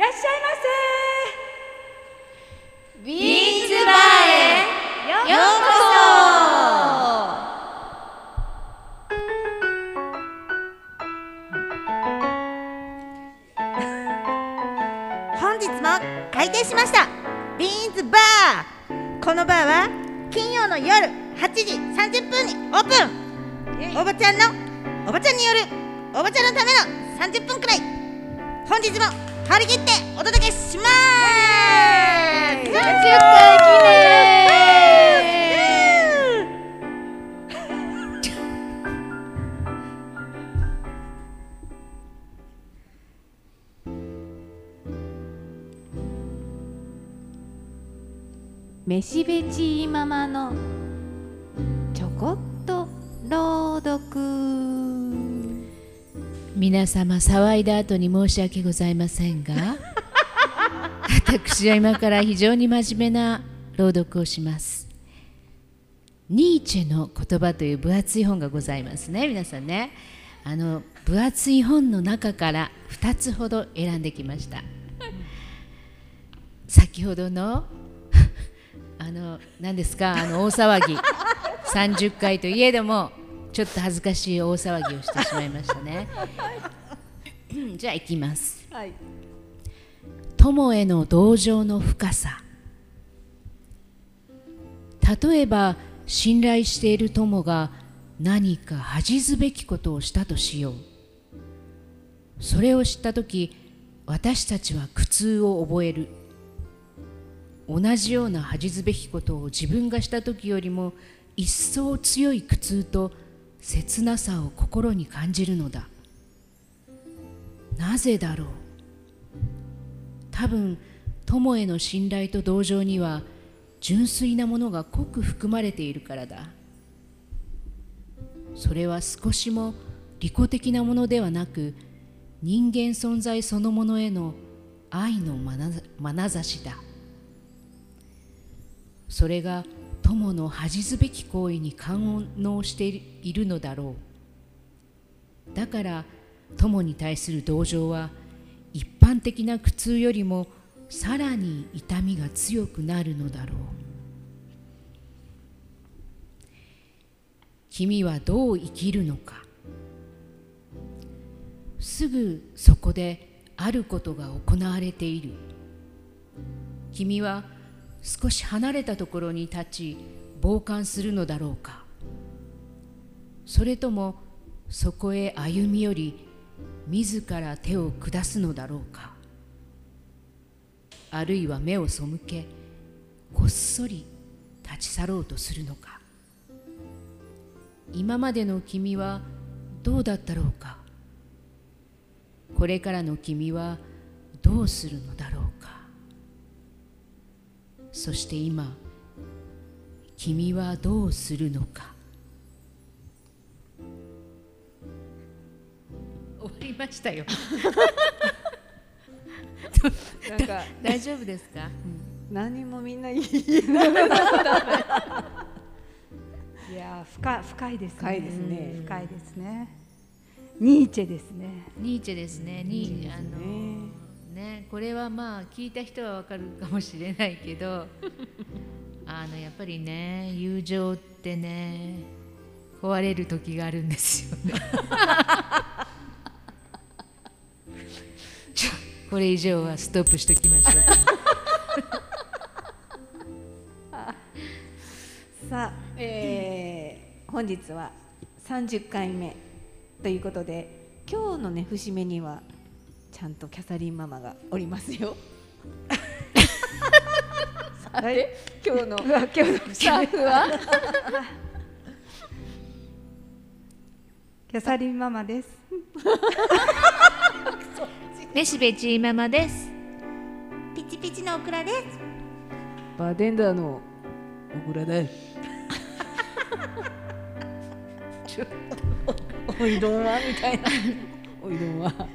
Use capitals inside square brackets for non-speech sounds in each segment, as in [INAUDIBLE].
らっしゃいませ。ビーツバーへよう本日も開店しました。ビーンズバー。このバーは金曜の夜8時30分にオープン。おばちゃんのおばちゃんによるおばちゃんのための30分くらい。本日も張り切ってお届けします。10回記念めしべちママのちょこっと朗読皆様騒いだ後に申し訳ございませんが [LAUGHS] 私は今から非常に真面目な朗読をします。ニーチェの言葉という分厚い本がございますね皆さんね。あの分厚い本の中から2つほど選んできました。先ほどの [LAUGHS] あの何ですか？あの大騒ぎ。[LAUGHS] 30回といえどもちょっと恥ずかしい大騒ぎをしてしまいましたね。うん [LAUGHS] じゃあ行きます。はい。友への同情の深さ。例えば信頼している友が何か恥ずべきことをしたとしよう。それを知った時私たちは苦痛を覚える。同じような恥ずべきことを自分がした時よりも一層強い苦痛と切なさを心に感じるのだ。なぜだろう？多分友への信頼と同情には純粋なものが濃く含まれているからだ。それは少しも利己的なものではなく人間存在そのものへの愛のまな眼差しだ。それが友の恥ずべき行為に感応しているのだろう。だから友に対する同情は一般的な苦痛よりもさらに痛みが強くなるのだろう。君はどう生きるのか。すぐそこであることが行われている。君は少し離れたところに立ち傍観するのだろうか。それともそこへ歩み寄り自ら手を下すのだろうか。あるいは目を背けこっそり立ち去ろうとするのか。今までの君はどうだったろうか。これからの君はどうするのだろうそして今君はどうするのか。終わりましたよ。[LAUGHS] なんか大丈夫ですか？何もみんないいなかった。[LAUGHS] いやー深深いですね。深いですね。うん深いですね。ニーチェですね。ニーチェですね。にあのねね。これはまあ聞いた人はわかるかもしれないけど [LAUGHS] あのやっぱりね友情ってね壊れる時があるんですよね。[LAUGHS] これ以上はストップしときましょう [LAUGHS] さあ、えー本日は30回目ということで今日のね節目にはちゃんとキャサリンママがおりますよ。[LAUGHS] さて今日の [LAUGHS] 今日のスタッフは？[LAUGHS] キャサリンママですめしべちママですピチピチのオクラですバーテンダーの小倉だよ。ちょっとおいどんは？みたいな。おいどんは。[LAUGHS]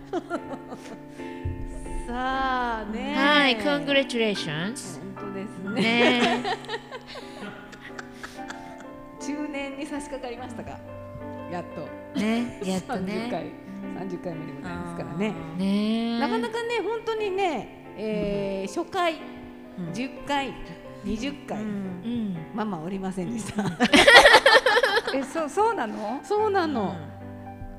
さあね。はい congratulations 本当ですね。ね [LAUGHS] 中年に差し掛かりましたか。やっと。ね [LAUGHS] やっと30ね回。30回目でございますからねねえなかなかね本当にね、えー初回うん10回20回、うんうんママおりませんでしたえそうそうなの？そうなの、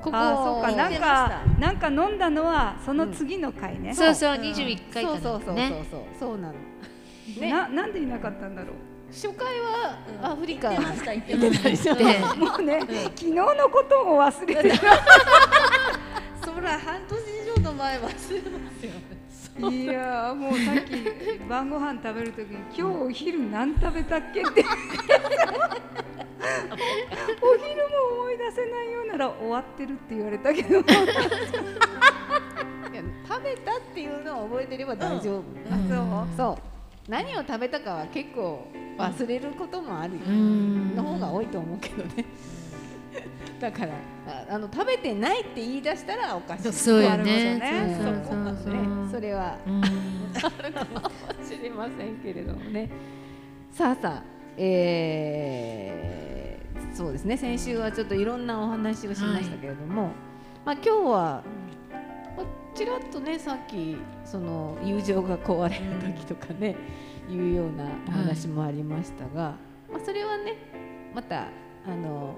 ここあーそうかなんかなんか飲んだのはその次の回ね、そうそうう。ん21回かそうそうそうそうねそうそうなのねななんでいなかったんだろ初回はうんアフリカ言ってました言ってましたもうね、昨日のことを忘れてるそら半年以上の前忘れますよいやーもうさっき晩ご飯食べるときに今日お昼何食べたっけって。お昼も思い出せないようなら終わってるって言われたけど。食べたっていうのを覚えてれば大丈夫、あそう。そう。何を食べたかは結構忘れることもあるよ、うん。の方が多いと思うけどねだから。ああの食べてないって言い出したらおかしい。そうよなるねね。そうそうそうね。それはうん知りませんけれどもね。さあさあえーそうですね。先週はちょっといろんなお話をしましたけれども、まあ今日は、まあちらっとねさっきその友情が壊れる時とかね、いうようなお話もありましたが、まあそれはねまたあの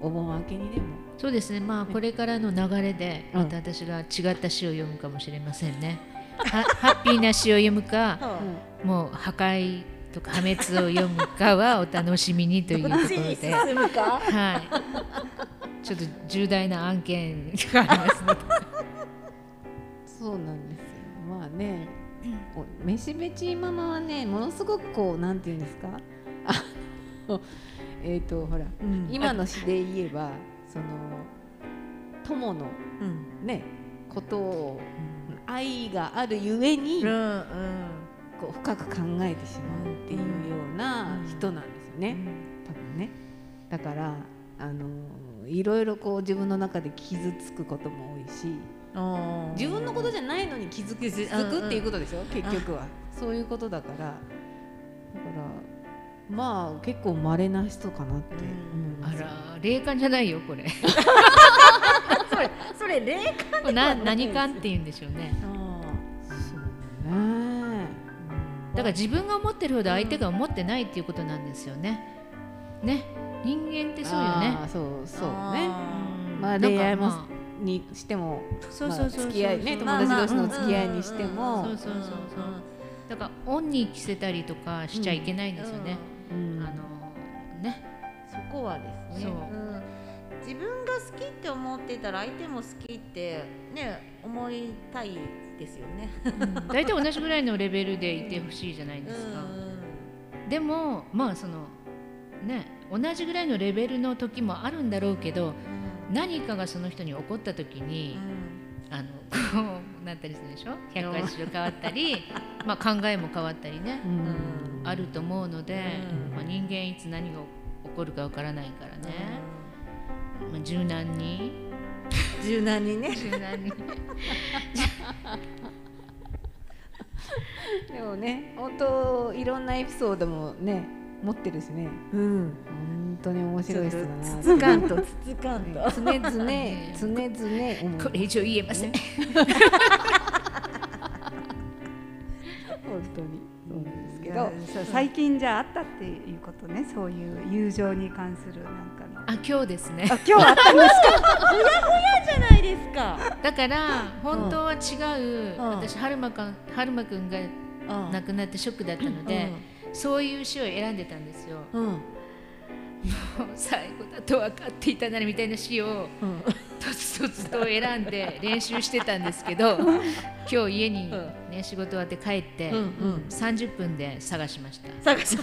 お盆明けにでも。そうですね。まあこれからの流れでうん。また私が違った詩を読むかもしれませんね、はハッピーな詩を読むか [LAUGHS] もう破壊とか破滅を読むかはお楽しみにというところではい。ちょっと重大な案件がありますので。そうなんですよ。まあね、おめしべちママはねものすごくこうなんていうんですか？あ [LAUGHS] のえっ、とほらうん。今の詩で言えばその友のうん。ねことを愛があるゆえに、うんこう深く考えてしまうっていうような人なんですよね、多分ね。だからあのいろいろこう自分の中で傷つくことも多いしうん自分のことじゃないのに気づく気づくっていうことでしょ、結局は。そういうことだから。だからまあ結構稀な人かなってあら霊感じゃないよこ [LAUGHS] れ。それそれ霊感な何感って言うんでしょうね。そうね。だから自分が思ってるほど相手が思ってないっていうことなんですよね。ね。人間ってそうよね。あーそうそうね。うんまあ恋愛もまにしても付き合いね友まあ達同士のまあ付き合いにしてあもそうそうそうそう。だからオンに着せたりとかしちゃいけないんですよね、うんあのねそこはですね。そう。ん。自分が好きって思ってたら相手も好きってね思いたいですよね。うん。大体同じぐらいのレベルでいてほしいじゃないですか、でもまあそのね同じぐらいのレベルの時もあるんだろうけど何かがその人に起こった時に、あのこうなったりするでしょ？180度変わったり [LAUGHS] まあ考えも変わったりね、うん。あると思うので、うん。まあ、人間いつ何が起こるかわからないからね、まあ、柔軟に。柔軟にね。柔軟に。[LAUGHS] でもね本当いろんなエピソードもね持ってるしね。うん。本当に面白い人だなつつかんとつつかんと。常々 [LAUGHS] 常々これ以上言えません、本当にそうなんですけど最近じゃああったっていうことねそういう友情に関するなんかの。あ今日ですね。あ今日あったんですじゃないですか。だから本当は違う、うん。私はるまくんはるまくんがうん。亡くなってショックだったので、そういう詩を選んでたんですよ。うん。うん。最後だと分かっていたならみたいな詩をうん。とつとつと選んで練習してたんですけど今日家に、ね、仕事終わって帰って、うんうん30分で探しました探し。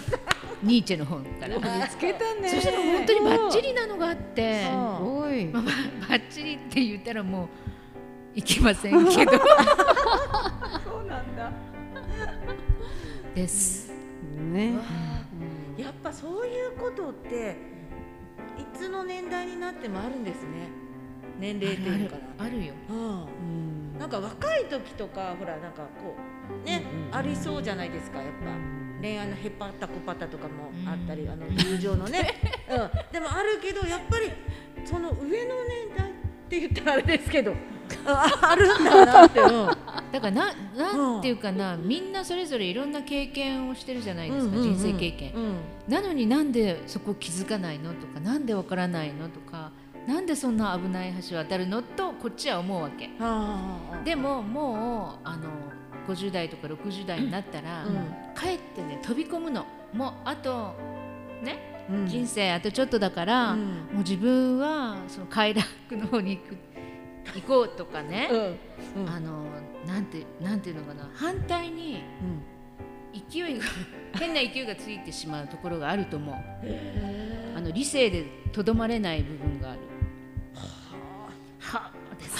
ニーチェの本から。見つけたねそしたら本当にバッチリなのがあって、うんすごいまあ、バッチリって言ったらもういけませんけど [LAUGHS] そうなんだです。ねやっぱそういうことっていつの年代になってもあるんですね。年齢っていうのかな。あるよ。うん。うんなんか若い時とかほらなんかこうね、ありそうじゃないですかやっぱ。恋愛のヘパタコパタとかもあったり、うんあの友情のね、[LAUGHS] うん、でもあるけどやっぱりその上の年代って言ったらあれですけどああるんだなって、うんだからななんていうかな、みんなそれぞれいろんな経験をしてるじゃないですか、人生経験、うん。なのになんでそこ気づかないのとかなんでわからないのとかなんでそんな危ない橋渡るのとこっちは思うわけ。でももうあの50代とか60代になったら、かえってね飛び込むの。もうあとね、うん。人生あとちょっとだから、うん。もう自分はその快楽の方に行く行こうとかね、うん。あのなんてなんていうのかな。反対に勢いが [LAUGHS] 変な勢いがついてしまうところがあると思う。あの理性でとどまれない部分がある。はあ。です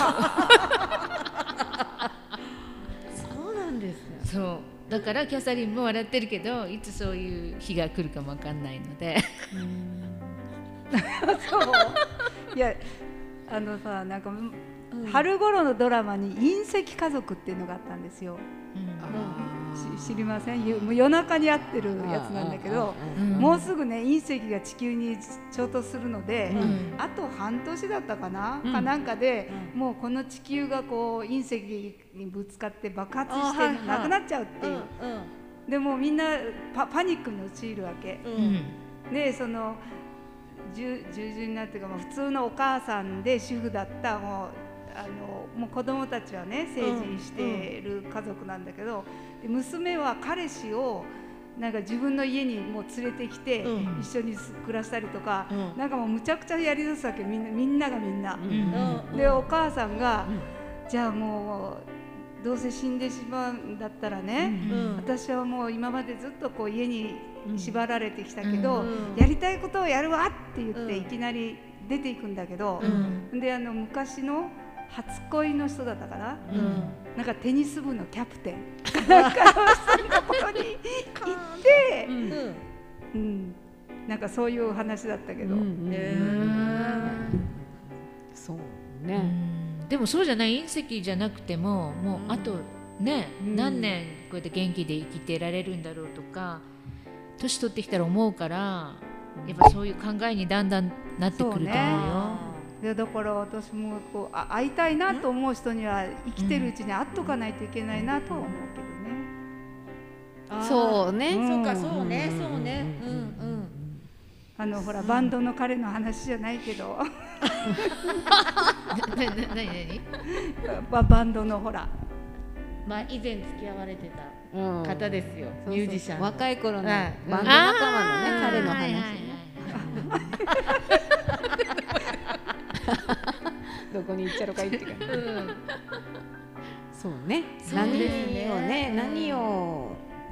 そうなんですね。そう。だからキャサリンも笑ってるけどいつそういう日が来るかもわかんないので。[LAUGHS] そう。いやあのさなんか、春頃のドラマに隕石家族っていうのがあったんですよ。し知りません？ゆもう夜中に会ってるやつなんだけど、うん。もうすぐね隕石が地球に衝突するので、ん。あと半年だったかな、うん。かなんかで、もうこの地球がこう隕石にぶつかって爆発してなくなっちゃうっていう、でもうみんなパパニックに陥るわけ。うん。でその従従順なっていうか、まあ、普通のお母さんで主婦だったもうあのもう子供たちはね成人している家族なんだけど、で娘は彼氏をなんか自分の家にもう連れてきて、うん。一緒にす暮らしたりとか、うん。なんかもうむちゃくちゃやりだすわけみんなみんながみんな。うんでお母さんが、じゃあもうどうせ死んでしまうんだったらね、私はもう今までずっとこう家に縛られてきたけど、うんやりたいことをやるわって言ってうん。いきなり出ていくんだけど、であの昔の初恋の人だったかな、なんかテニス部のキャプテン。なんかの人のところに行って、うん。なんかそういう話だったけど、そううね、ん。でもそうじゃない隕石じゃなくてももうあとね、うん。何年こうやって元気で生きてられるんだろうとか年取ってきたら思うからやっぱそういう考えにだんだんなってくると思うよ。でだから私もこうあ会いたいなと思う人には生きてるうちに会っとかないといけないなとは思うけどね。そうね、うんそうかそうね。そうね。うんあのほらバンドの彼の話じゃないけど。[LAUGHS] ななな何何ババンドのほら。まあ以前付き合われてたうん。方ですよ。そうそう。ミュージシャンの。若い頃のはい。バンド仲間のね、彼の話ね、はいはいはい [LAUGHS] [LAUGHS] どこに行っちゃろかいって感じ。うん。そうね。そう。何をねね何を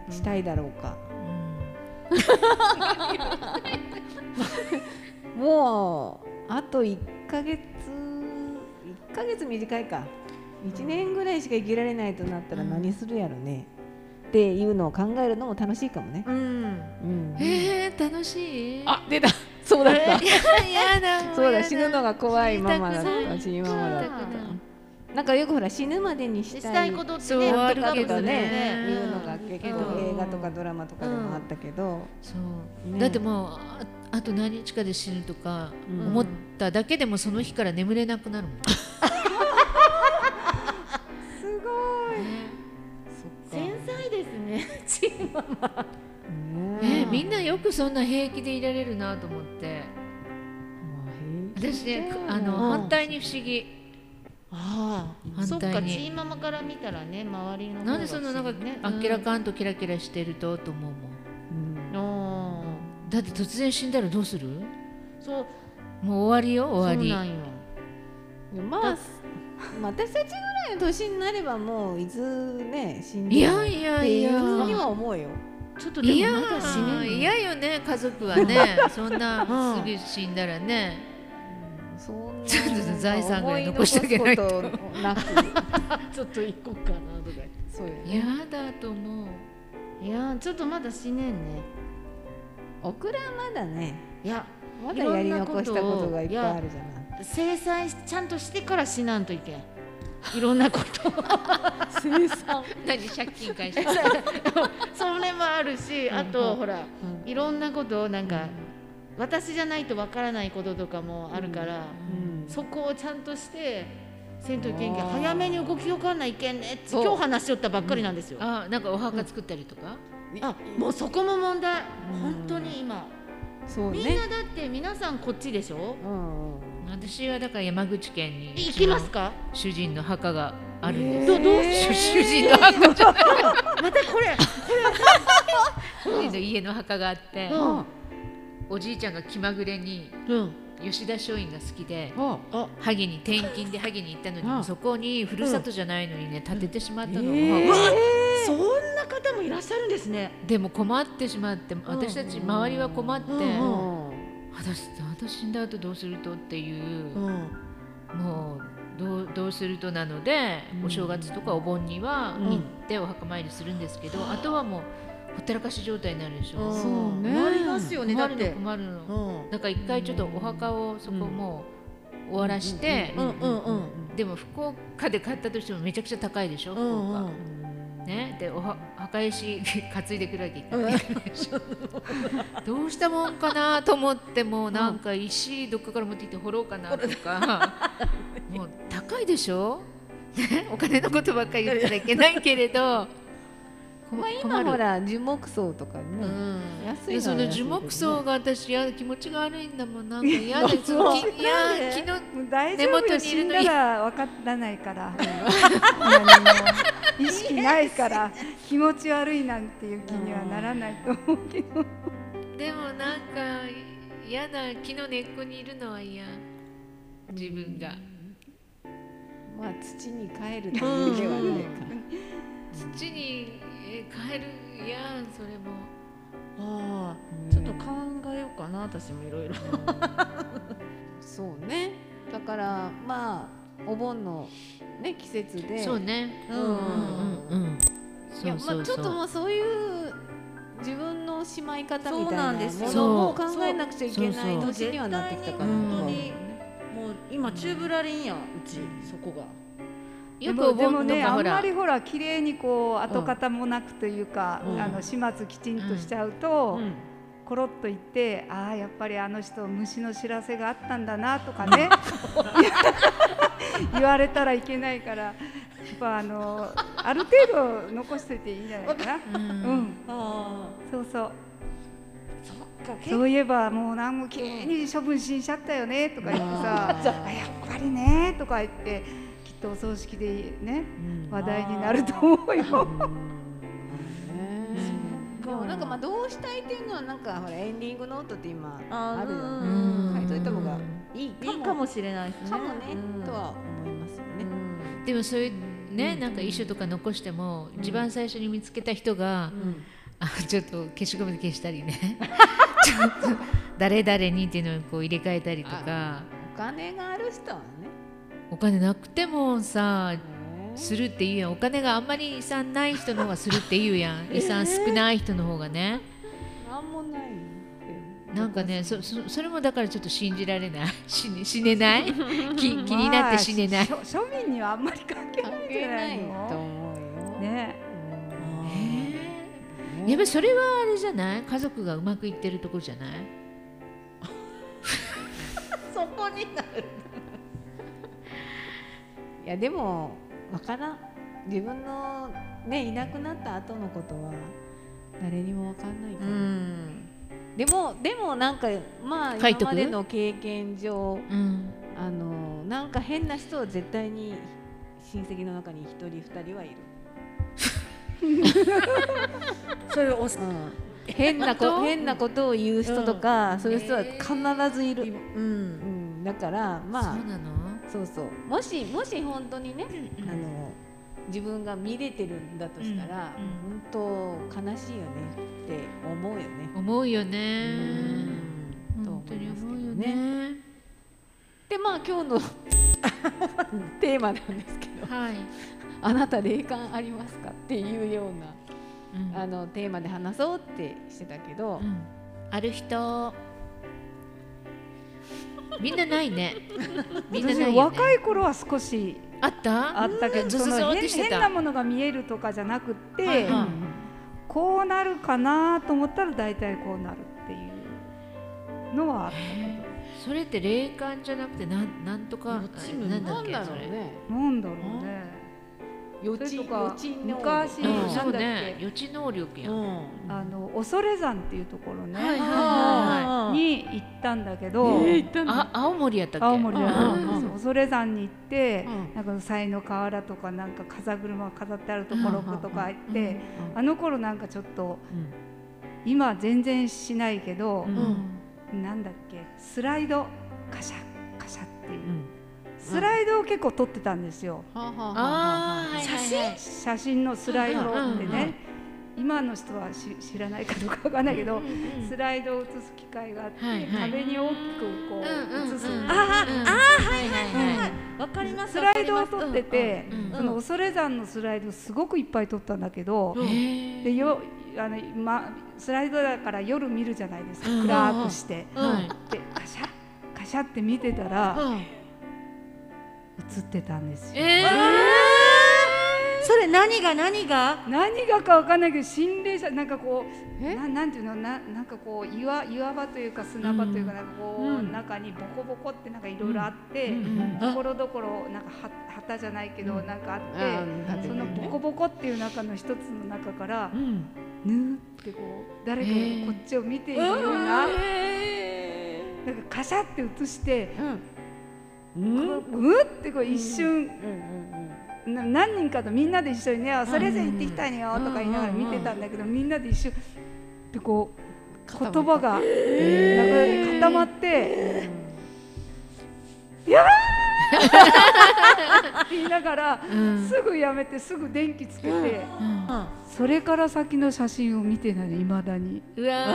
したいだろうか、もうあと1ヶ月1ヶ月短いか。1年ぐらいしか生きられないとなったら何するやろね、っていうのを考えるのも楽しいかもね、うん。うん。えー、楽しい？あ出たそうだった、[LAUGHS] そうだや死ぬのが怖いママだった。死にママだったくなんかよくほら死ぬまでにししたたいいことってねあるけどねね。いうのが結構うん。映画とかドラマとかでもあったけど、そう、ね。だってもうああと何日かで死ぬとかうん。思っただけでもその日から眠れなくなるもん、[LAUGHS] すごい。繊細ですねチーママねみんなよくそんな平気でいられるなと思って。私ねあの、うん。反対に不思議。ああ。そ反対に。っかチーママから見たらね周りのなんでそんななんかねあっけらかんとキラキラしてるとと思うもん。うん。だって突然死んだらどうする？そう。もう終わりよ終わり。そうなんよ。まあまあ私たちぐらいの年になればもういつね死んでいもやいや。っていやいうふうには思うよちょっとでいやもまだ死ねない嫌よね家族はね。[LAUGHS] そんなうんすぐ死んだらね。そんなちょっと財産ぐらい残してあげないとなくちょっと行こうかなとかそうよね嫌だと思う。いやちょっとまだ死ねんね。オクラはまだね。いやまだやり残したことがいっぱいあるじゃない。制裁ちゃんとしてから死なんといけんいろんなこと生産何借金返してそれもあるしあとほらうん。いろんなことをなんか私じゃないとわからないこととかもあるからうん。そこをちゃんとしてせんといけんけん早めに動きよかんないけんねって今日話しよったばっかりなんですよ、あなんかお墓作ったりとか、あもうそこも問題。うん。本当に今。そうね。みんなだって皆さんこっちでしょ？うんうん私はだから山口県に行きますか？主人の墓があるんです、どどう？主主人の墓じゃない。[LAUGHS] またこれ。主人の家の墓があって、うん。おじいちゃんが気まぐれにうん。吉田松陰が好きであ。萩に転勤で萩に行ったのに、うん。そこにふるさとじゃないのにね建ててしまったの、そんな方もいらっしゃるんですね。でも困ってしまって私たち周りは困って、私私死んだ後どうするとっていう、うん。もうどうどうするとなので、うん。お正月とかお盆にはうん。行ってお墓参りするんですけど、あとはもうほったらかし状態になるでしょ、そうね。なりますよねだ困るのって困るの、うん。だから一回ちょっとお墓をそこもう終わらして、うん。うんうんでも福岡で買ったとしてもめちゃくちゃ高いでしょ、う福岡、んうんね、でおは墓石 [LAUGHS] 担いでくるわけ。いかないでしょどうしたもんかなと思ってもなんか石どっかから持ってきて掘ろうかなとか。もう高いでしょ、ね、お金のことばっかり言ったらいけないけれどまあ、今ほら樹木葬とかね、うん。安いでその樹木葬が私や気持ちが悪いんだもん。なんか [LAUGHS] 嫌でそのきいや昨日根元にいるのにだら分からないから。[LAUGHS] 意識ないから気持ち悪いなんていう気にはならないと思うけど。でもなんか嫌だ木の根っこにいるのは嫌。自分が。まあ土に帰るというではないか、土にえ帰る嫌それも。ああちょっと考えようかな私もいろいろ。そうね。だからまあお盆のね季節で。そうね。うん。うんうんいやまあちょっとそうもうそういう自分のしまい方みたいなそうなんですもよのを考えなくちゃいけない年にはなってきたから。本当に。もう今チューブラリンやうちそこがよくおでも盆とねあんまりほら綺麗にこう跡形もなくというか、うん。あの始末きちんとしちゃうと、うん。コロッと言ってああやっぱりあの人虫の知らせがあったんだなとかね。[LAUGHS] 言われたらいけないからやっぱあのある程度残しておいていいんじゃないかな。うん、あそうそう。あそういえばもう何もきれいに処分しんしゃったよねとか言ってさ「あやっぱりね」とか言ってとお葬式でね話題になると思うよ。でもなんかまあどうしたいっていうのはなんかほらエンディングノートって今あるようん。ね書いといた方がいいかも。いいかもしれないですね。かもね、うん。とは思いますよね、うん。でもそういうねなんか遺書とか残しても一番最初に見つけた人がうん。あちょっと消しゴムで消したりね。[LAUGHS] ちょっと誰々にっていうのをこう入れ替えたりとか。お金がある人はねお金なくてもさねするって言うやん。お金があんまり遺産ない人の方がするって言うやん。遺産少ない人の方がね。なんもないなんかねそそそれもだからちょっと信じられない。[LAUGHS] 死ね死ねない？気気になって死ねない、まあ庶民にはあんまり関係ないんじゃないとの思うよ、ね。えー。やっぱりそれはあれじゃない？家族がうまくいってるところじゃない？[LAUGHS] そこになるいやでもわからん。自分のねいなくなった後のことは誰にもわかんないから、ん。でもでもなんかまあ今までの経験上うん。あのなんか変な人は絶対に親戚の中に一人二人はいる、[LAUGHS] それを押す。うん、変なこ変なことを言う人とか、そういう人は必ずいる、うん。うん、だからまあそうそう。もしもし本当にね、あの自分が見れてるんだとしたら、うん本当悲しいよねって思うよね。思うよね。と本当に思いますけね。ね。でまあ今日の [LAUGHS] テーマなんですけどはい、「あなた霊感ありますか?」っていうよううん。なあのテーマで話そうってしてたけど、うん。ある人みんなないね。[LAUGHS] みんなないよ、ね、若い頃は少しあった？あったけど、その変なものが見えるとかじゃなくって、はいはい。こうなるかなと思ったら大体こうなるっていうのはあったそれって霊感じゃなくてなんなんとかなんだっけそれ。だろうね。なんだろうね予知とか昔うん。なんだっけそうね。予知能力やあの恐山っていうところね、はいはいはに行ったんだけど、あ青森やったっけ青森恐山に行って、うんなんか才の河原とかなんか風車が飾ってあるところとか行って、うんあの頃なんかちょっと今は全然しないけど、うんなんだっけスライドカシャカシャっていう、うんスライドを結構撮ってたんですよ、写真？写真のスライドってね、今の人はし知らないかどうかわかんないけど、スライドを映す機会があって、壁に大きくこう映す、あーあはいはい。はいわかりますスライドを撮ってて、その恐山のスライドすごくいっぱい撮ったんだけど、でよあの、ま、スライドだから夜見るじゃないですか、うん。暗くして、はい。でカシャカシャって見てたら、うん映ってたんですよ。えそれ何が何が？何がかわかんないけど心霊者なんかこうえ？ななんていうの？ななんかこう岩岩場というか砂場というかなんかこう、うん。中にボコボコってなんかいろいろあって、うん。ところどころなんかは旗じゃないけどなんかあって、そのボコボコっていう中の一つの中からうん。ぬーってこう誰かがこっちを見ているような、なんかカシャって映して、うん。こううってこう一瞬、うんな何人かとみんなで一緒にね「あそれぞれ行ってきたいねよ」とか言いながら見てたんだけどみんなで一緒。でこう言葉が固まって「やばい!」っ！て言いながらすぐやめてすぐ電気つけてそれから先の写真を見てないいまだに。うわ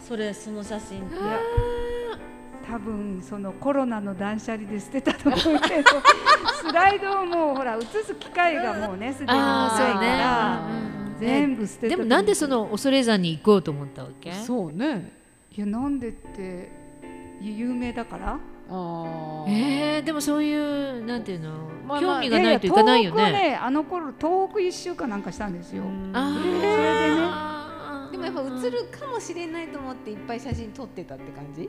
それその写真。いや多分そのコロナの断捨離で捨てたと思うけどスライドをもうほら映す機会がもうねすでにないからうん全部捨てたでもなんでその恐山に行こうと思ったわけ？そうね。いやなんでって有名だから。あー。えー、でもそういうなんていうの、まあまあ興味がないといかないよやや東北ね。ねあの頃東北一週間なんかしたんですよ、あそれでね。あでもやっぱ映るかもしれないと思っていっぱい写真撮ってたって感じ？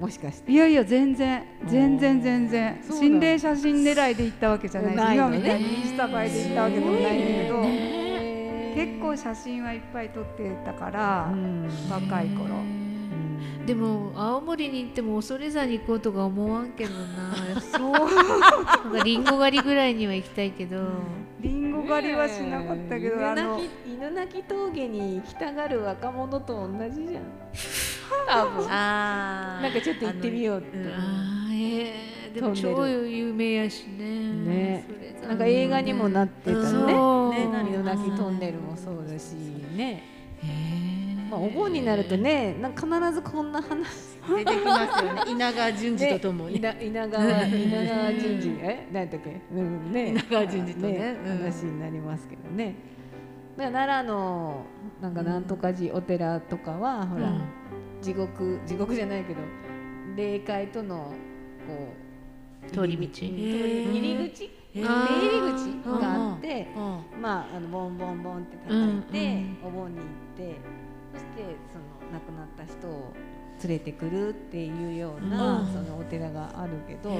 もしかして。いやいや全然。全然全然。心霊写真狙いで行ったわけじゃないしないのね。今みたいにインスタ映えで行ったわけでもないんだけど、結構写真はいっぱい撮ってたから、うん。若い頃。うん。でも青森に行っても恐山に行こうとか思わんけどな。そう。なんかリンゴ狩りぐらいには行きたいけど。リンゴ狩りはしなかったけど、ねえ。あの。犬鳴き峠に行きたがる若者と同じじゃん [LAUGHS] 多分。あなんかちょっと行ってみようって、あーえー、でも超有名やしね。ね。なんか映画にもなってたね。そうね何犬鳴きトンネルもそうだしね、まあ、お盆になるとねなんか必ずこんな話。出てきますよね。[LAUGHS] 稲川淳二とともに、ね稲稲川稲川淳二。え？何だっけ、うん、ね。稲川淳二とねうん。話になりますけどね。だから奈良のなんかなんとか寺お寺とかはほら、うん地獄地獄じゃないけど霊界とのこう通り道。入通り入り口？出入り口があって、うんまああのボンボンボンって叩いて、お盆に行ってそしてその亡くなった人を連れてくるっていうような、うん。そのお寺があるけど、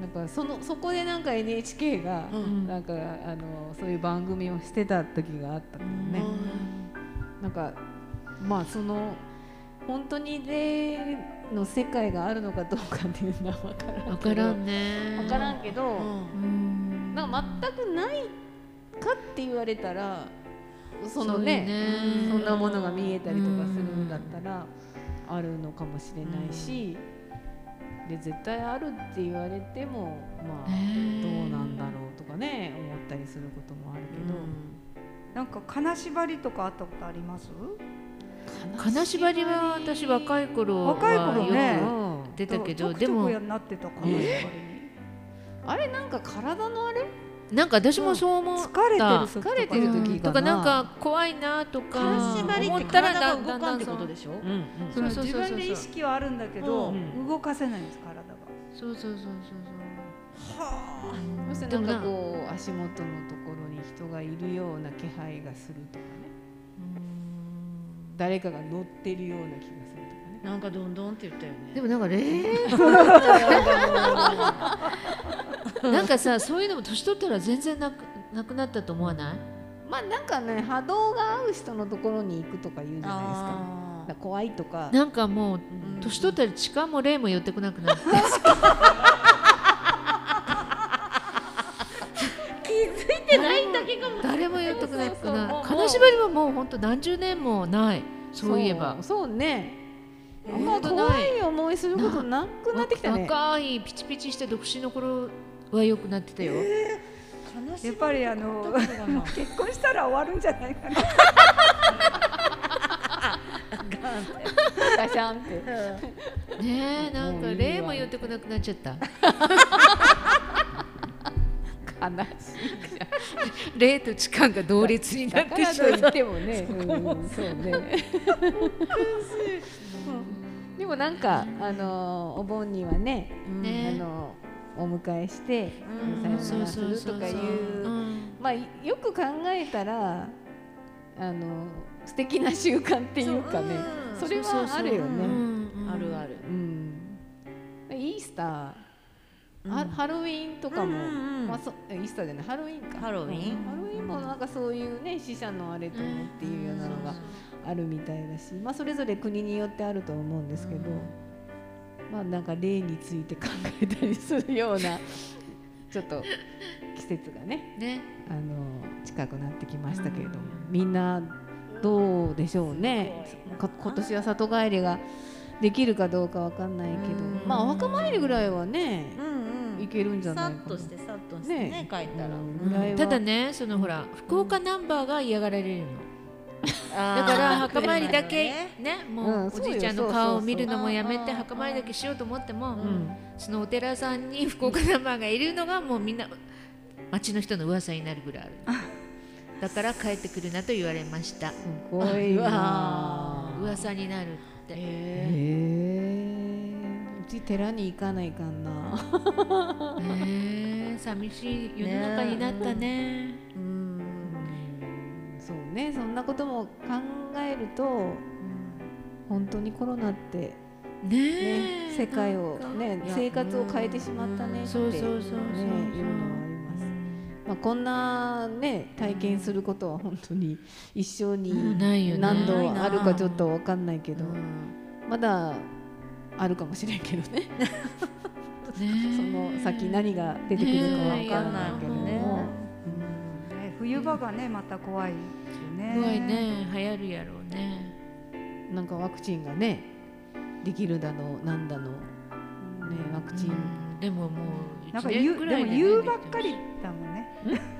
なんかそのそこでなんか NHK が、うん。なんかあのそういう番組をしてた時があったけどね、なんかまあその本当に霊の世界があるのかどうかっていうのは分からんわけど。からんね。分からんけど、うん。なんか全くないかって言われたらそのねね。そんなものが見えたりとかするんだったらあるのかもしれないし、で絶対あるって言われてもまあねどうなんだろうとかね思ったりすることもあるけど、なんか金縛りとかあったことあります？金縛りは私若い頃は若い頃ね。よく出たけどでもくちょくやなってた金縛りにあれなんか体のあれ？なんか私もそう思う疲れてる時とか疲れてる時かなとかなんか怖いなとか金縛りって思ったら体がだ動かんってことででしょ？自分で意識はあるんだけど、うん。動かせないんです体が。そうそうそうそうそしてでもななんかこう足元のところに人がいるような気配がするとかね誰かが乗ってるような気がするとかね。なんかどんどんって言ったよね。でもなんか霊？[LAUGHS] なんかさそういうのも年取ったら全然なくなくなったと思わない？まあなんかね波動が合う人のところに行くとか言うじゃないですか。怖いとか。なんかもうー年取ったら痴漢も霊も寄ってこなくなってそうなもうい金縛りはもう本当何十年もない。そういえば。そうそうね。あんま怖ないい思いすることなくなってきたね。若いピチピチして独身の頃は良くなってたよ、やっぱりあの [LAUGHS] 結婚したら終わるんじゃないかな。ガシャンって。ねえなんかもういいわ霊も寄ってこなくなっちゃった。[LAUGHS] 悲しい霊と痴漢が同列になってしまってもね、うん、そうね。でもなんかあのお盆にはね、ね。あのお迎えして、うんさよならするとかいう、うんまあよく考えたらあの素敵な習慣っていうかね、それはあるよね。あるある。うん。イースター、うんハハロウィンとかも、うんうんうん。まあそイースターじゃないハロウィンか。ハロウィン？うん。ハロウィンもなんかそういうね死者のあれと思っていうようなのがあるみたいだし、まあそれぞれ国によってあると思うんですけど、まあなんか霊について考えたりするような [LAUGHS] ちょっと季節がねね。あの近くなってきましたけれども、みんなどうでしょうね。か今年は里帰りができるかどうかわかんないけど、うん。まあお墓参りぐらいはね、うんうん。いけるんじゃさないかな。っとしてさっとしてねね。帰ったら。ただねそのほら福岡ナンバーが嫌がられるの。[LAUGHS] だだから墓参りだけねもうおじいちゃんの顔を見るのもやめて墓参りだけしようと思ってもうん。そのお寺さんに福岡ナンバーがいるのがもうみんな町の人の噂になるぐらいある。だから帰ってくるなと言われました。すごいなあ。[LAUGHS] 噂になるって。へえうち寺に行かないかんな。ねえ寂しい世の中になったね。うん。そうね。そんなことも考えると本当にコロナって、ねねえ世界をね生活を変えてしまったねってそうそうそうそう。ねいうのはまあ、こんなね体験することは本当に一生に何度あるかちょっと分かんないけど、うん。まだあるかもしれんけどね。ね。[LAUGHS] その先何が出てくるか分からないけれども、ね。ね。冬場がねまた怖いよね。怖いね。流行るやろうね。うんなんかワクチンがねできるだのなんだの、ね、ワクチン、うんでももうなんか言うでも言うばっかりだもんね。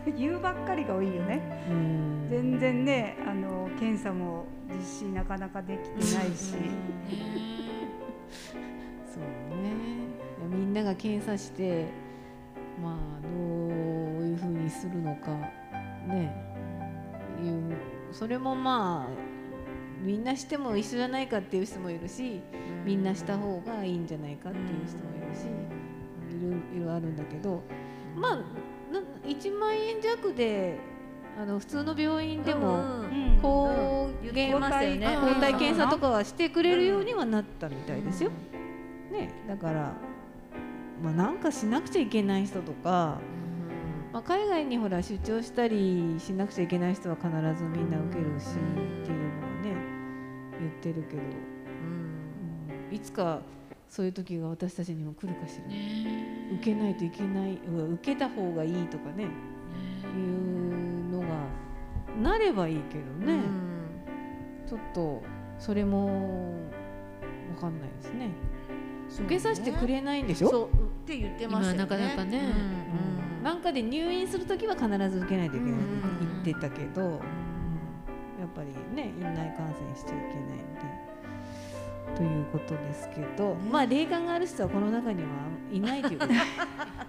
[LAUGHS] 言うばっかりが多いよね。うん。全然ねあの検査も実施なかなかできてないし。[LAUGHS] そうね。みんなが検査してまあどういうふうにするのかね。いうそれもまあみんなしても一緒じゃないかっていう人もいるしみんなした方がいいんじゃないかっていう人もいるしいろいろあるんだけどまあな1万円弱であの普通の病院でもうん抗言原ってましたよね抗体検査とかはしてくれるようにはなったみたいですよ。ね、だから、まあ、なんかしなくちゃいけない人とか、まあ、海外にほら出張したりしなくちゃいけない人は必ずみんな受けるしっていうのはね言ってるけど、うん。いつかそういう時が私たちにも来るかしら、ね。受けないといけない。受けた方がいいとかね。いうのがなればいいけどね。ちょっとそれもわかんないですね。受けさせてくれないんでしょ？そうって言ってましね。今なかなかね。うんなんかで入院するときは必ず受けないといけないって言ってたけど、やっぱりね院内感染しちゃいけないので。ということですけど、まあ霊感がある人はこの中にはいないということ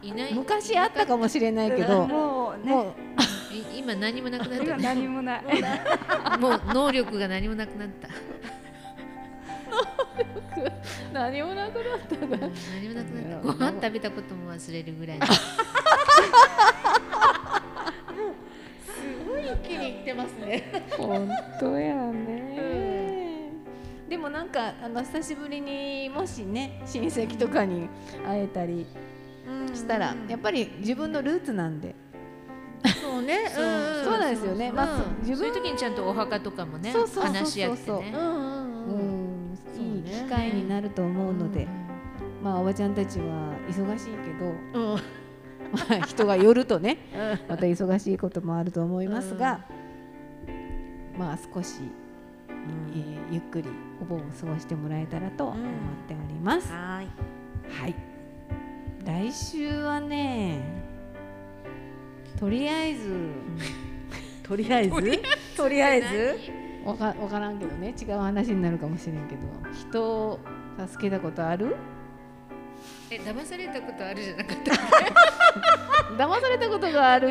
いない。昔あったかもしれないけど、もうね。もうい今何もなくなっ今た。ね何もない。[LAUGHS] もう能力が何もなくなった。[LAUGHS] 何もなくなったが何もなくなった。ご飯食べたことも忘れるぐらい [LAUGHS] ますね。本当やね、でもなんかあの久しぶりにもしね親戚とかに会えたりしたら、やっぱり自分のルーツなんで、そうね。[LAUGHS] そううんそうなんですよね。まあ、自分そういう時にちゃんとお墓とかもね話し合ってね。うんうんううん。ん、そうね。いい機会になると思うので、まあおばちゃんたちは忙しいけど、うん。[LAUGHS] まあ人が寄るとね、また忙しいこともあると思いますが、まあ少し、えーゆっくりお盆を過ごしてもらえたらと思っております。はーい。はい。来週はね、とりあえず、とりあえず？とりあえず？わかわからんけどね、違う話になるかもしれんけど、人を助けたことある？え騙されたことあるじゃなかった？[LAUGHS] 騙されたことがある？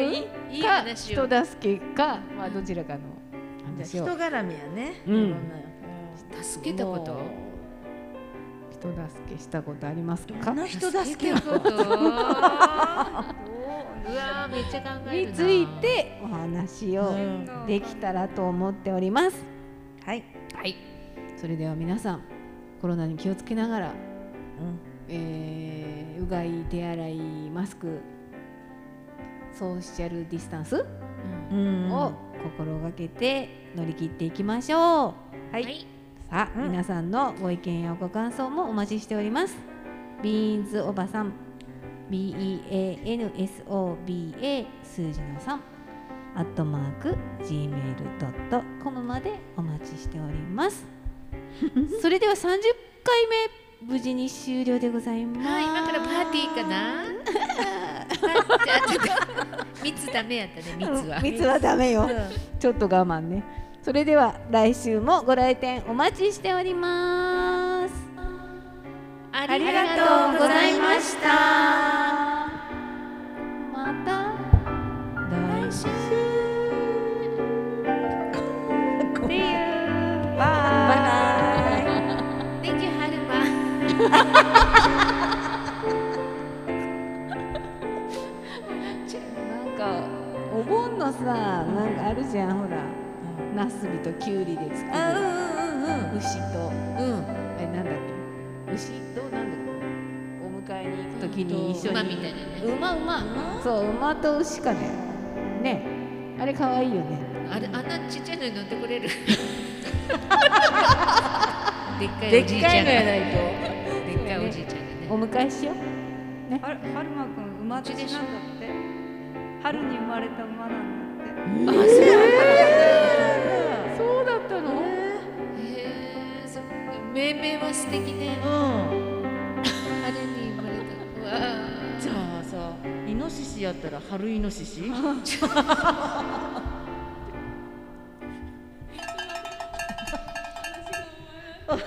か人助けか、まあどちらかのじゃあ話を人絡みやね。うん。助けたこと？人助けしたことありますか？どんな人助けたこと？[LAUGHS] うわーめっちゃ考えるな。についてお話をうん。できたらと思っております。はい。はい。それでは皆さんコロナに気をつけながら、うん。えーうがい手洗いマスクソーシャルディスタンスうん。を心がけて乗り切っていきましょう、ははいいさあ、うん皆さんのご意見やご感想もお待ちしております。ビーンズおばさん BEANSOBA 数字の3アットマーク gmail.com までお待ちしております。[LAUGHS] それでは30回目無事に終了でございます。はい今からパーティーかな？蜜ダメやったね蜜は蜜はダメよ。ちょっと我慢ね。それでは来週もご来店お待ちしております。あありがとうございました。また来週。[LAUGHS] See you. バイバイ Thank you は [LAUGHS] ナスビとキュウリで作あるうん牛と、うん。うんうん。え、なんだっけ？牛となんだっけ？お迎えに行くときに一緒に。馬みたいなね。馬？馬？そう、馬と牛かね。ね。あれ可愛いよね。あれあんなちっちゃいのに乗ってくれる？[LAUGHS] でっかいでっおじいちゃんが。かいのやないでっかいおじいちゃんがね。お迎えしよう。はるはるまくん馬年なんだって？春に生まれた馬なんだって。あそうそう命名は素敵ね。うん。春に生まれた。うわじゃあさイノシシやったら春イノシシ？あ [LAUGHS]